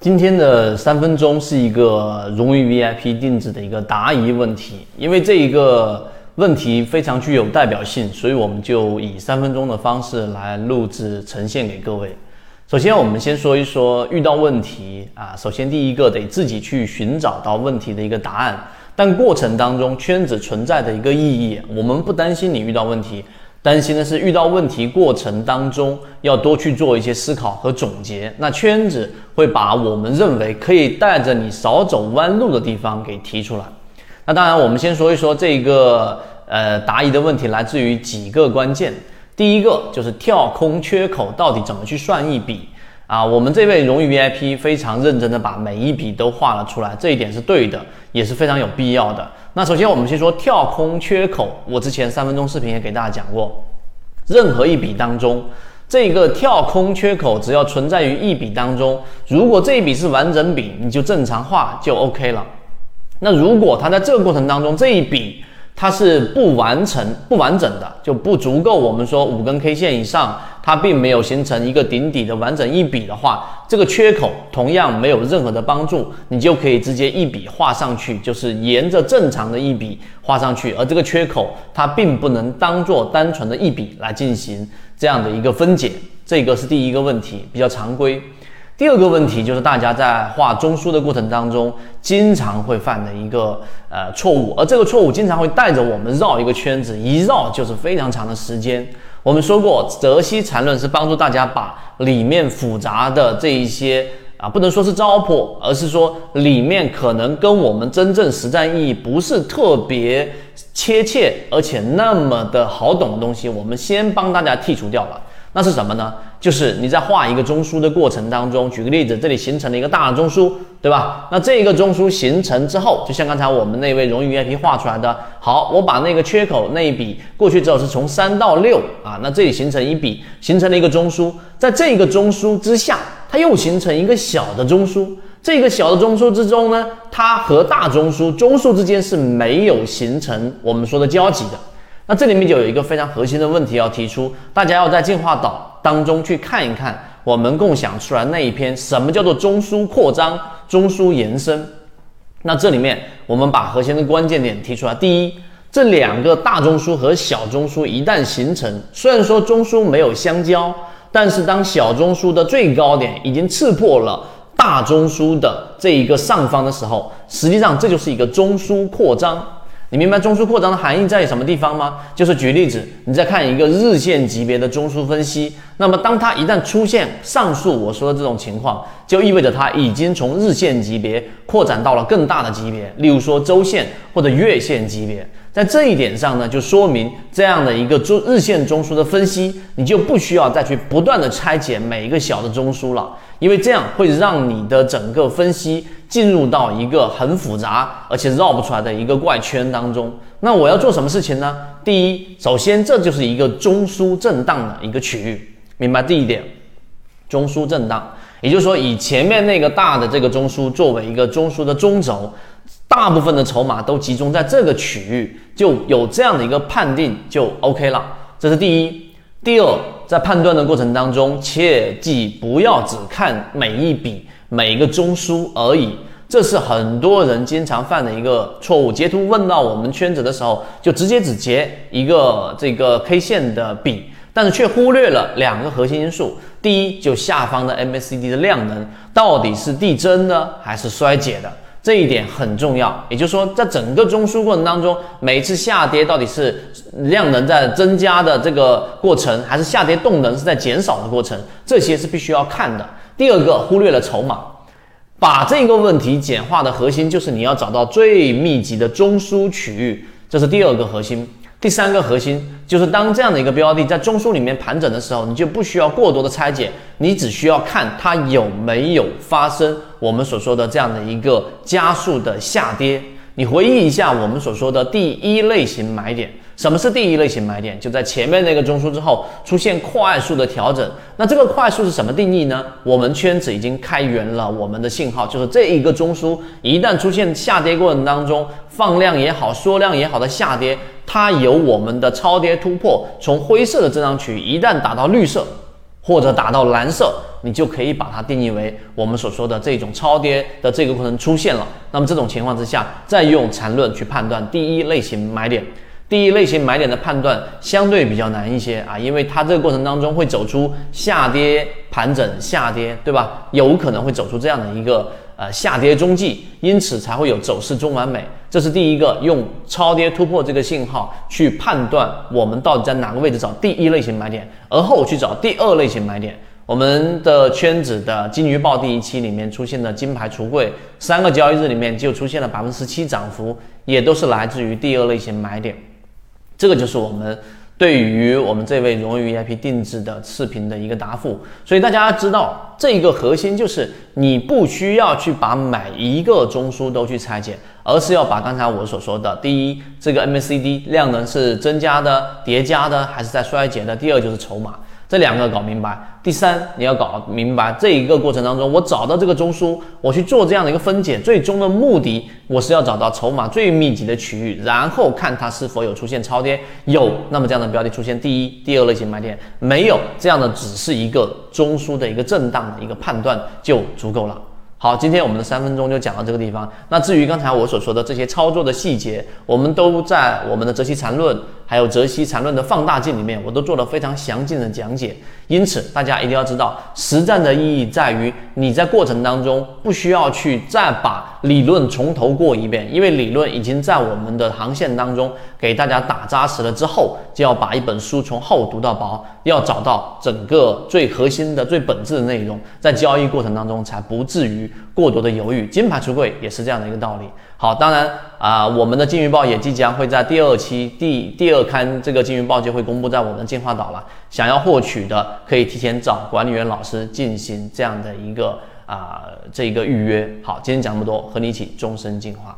今天的三分钟是一个荣誉 VIP 定制的一个答疑问题，因为这一个问题非常具有代表性，所以我们就以三分钟的方式来录制呈现给各位。首先，我们先说一说遇到问题啊，首先第一个得自己去寻找到问题的一个答案，但过程当中圈子存在的一个意义，我们不担心你遇到问题。担心的是遇到问题过程当中要多去做一些思考和总结，那圈子会把我们认为可以带着你少走弯路的地方给提出来。那当然，我们先说一说这个呃答疑的问题来自于几个关键。第一个就是跳空缺口到底怎么去算一笔啊？我们这位荣誉 VIP 非常认真的把每一笔都画了出来，这一点是对的，也是非常有必要的。那首先我们先说跳空缺口，我之前三分钟视频也给大家讲过，任何一笔当中，这个跳空缺口只要存在于一笔当中，如果这一笔是完整笔，你就正常画就 OK 了。那如果它在这个过程当中这一笔，它是不完成、不完整的，就不足够。我们说五根 K 线以上，它并没有形成一个顶底的完整一笔的话，这个缺口同样没有任何的帮助，你就可以直接一笔画上去，就是沿着正常的一笔画上去。而这个缺口它并不能当做单纯的一笔来进行这样的一个分解，这个是第一个问题，比较常规。第二个问题就是大家在画中枢的过程当中，经常会犯的一个呃错误，而这个错误经常会带着我们绕一个圈子，一绕就是非常长的时间。我们说过，泽西缠论是帮助大家把里面复杂的这一些啊，不能说是糟粕，而是说里面可能跟我们真正实战意义不是特别切切，而且那么的好懂的东西，我们先帮大家剔除掉了。那是什么呢？就是你在画一个中枢的过程当中，举个例子，这里形成了一个大的中枢，对吧？那这个中枢形成之后，就像刚才我们那位荣誉 VIP 画出来的，好，我把那个缺口那一笔过去之后，是从三到六啊，那这里形成一笔，形成了一个中枢，在这个中枢之下，它又形成一个小的中枢，这个小的中枢之中呢，它和大中枢中枢之间是没有形成我们说的交集的。那这里面就有一个非常核心的问题要提出，大家要在进化岛当中去看一看，我们共享出来那一篇什么叫做中枢扩张、中枢延伸。那这里面我们把核心的关键点提出来。第一，这两个大中枢和小中枢一旦形成，虽然说中枢没有相交，但是当小中枢的最高点已经刺破了大中枢的这一个上方的时候，实际上这就是一个中枢扩张。你明白中枢扩张的含义在什么地方吗？就是举例子，你再看一个日线级别的中枢分析，那么当它一旦出现上述我说的这种情况，就意味着它已经从日线级别扩展到了更大的级别，例如说周线或者月线级别。在这一点上呢，就说明这样的一个中日线中枢的分析，你就不需要再去不断的拆解每一个小的中枢了，因为这样会让你的整个分析进入到一个很复杂而且绕不出来的一个怪圈当中。那我要做什么事情呢？第一，首先这就是一个中枢震荡的一个区域，明白第一点，中枢震荡，也就是说以前面那个大的这个中枢作为一个中枢的中轴。大部分的筹码都集中在这个区域，就有这样的一个判定就 OK 了。这是第一。第二，在判断的过程当中，切记不要只看每一笔每一个中枢而已，这是很多人经常犯的一个错误。截图问到我们圈子的时候，就直接只截一个这个 K 线的笔，但是却忽略了两个核心因素。第一，就下方的 MACD 的量能到底是递增呢，还是衰减的？这一点很重要，也就是说，在整个中枢过程当中，每一次下跌到底是量能在增加的这个过程，还是下跌动能是在减少的过程，这些是必须要看的。第二个，忽略了筹码，把这个问题简化的核心就是你要找到最密集的中枢区域，这是第二个核心。第三个核心就是当这样的一个标的在中枢里面盘整的时候，你就不需要过多的拆解，你只需要看它有没有发生我们所说的这样的一个加速的下跌。你回忆一下我们所说的第一类型买点。什么是第一类型买点？就在前面那个中枢之后出现快速的调整。那这个快速是什么定义呢？我们圈子已经开源了我们的信号，就是这一个中枢一旦出现下跌过程当中放量也好、缩量也好的下跌，它有我们的超跌突破，从灰色的震荡区一旦打到绿色或者打到蓝色，你就可以把它定义为我们所说的这种超跌的这个过程出现了。那么这种情况之下，再用缠论去判断第一类型买点。第一类型买点的判断相对比较难一些啊，因为它这个过程当中会走出下跌盘整下跌，对吧？有可能会走出这样的一个呃下跌中继，因此才会有走势中完美。这是第一个用超跌突破这个信号去判断我们到底在哪个位置找第一类型买点，而后去找第二类型买点。我们的圈子的金鱼报第一期里面出现的金牌橱柜，三个交易日里面就出现了百分之十七涨幅，也都是来自于第二类型买点。这个就是我们对于我们这位荣誉 VIP 定制的视频的一个答复，所以大家知道这一个核心就是你不需要去把每一个中枢都去拆解，而是要把刚才我所说的，第一，这个 MACD 量能是增加的、叠加的还是在衰竭的；第二就是筹码。这两个搞明白，第三你要搞明白这一个过程当中，我找到这个中枢，我去做这样的一个分解，最终的目的我是要找到筹码最密集的区域，然后看它是否有出现超跌，有，那么这样的标的出现第一、第二类型买点，没有这样的只是一个中枢的一个震荡的一个判断就足够了。好，今天我们的三分钟就讲到这个地方。那至于刚才我所说的这些操作的细节，我们都在我们的《泽西缠论》还有《泽西缠论》的放大镜里面，我都做了非常详尽的讲解。因此，大家一定要知道，实战的意义在于你在过程当中不需要去再把理论从头过一遍，因为理论已经在我们的航线当中给大家打扎实了之后，就要把一本书从厚读到薄，要找到整个最核心的、最本质的内容，在交易过程当中才不至于。过多的犹豫，金牌橱柜也是这样的一个道理。好，当然啊，我们的金鱼报也即将会在第二期第第二刊这个金鱼报就会公布在我们的进化岛了。想要获取的，可以提前找管理员老师进行这样的一个啊这一个预约。好，今天讲这么多，和你一起终身进化。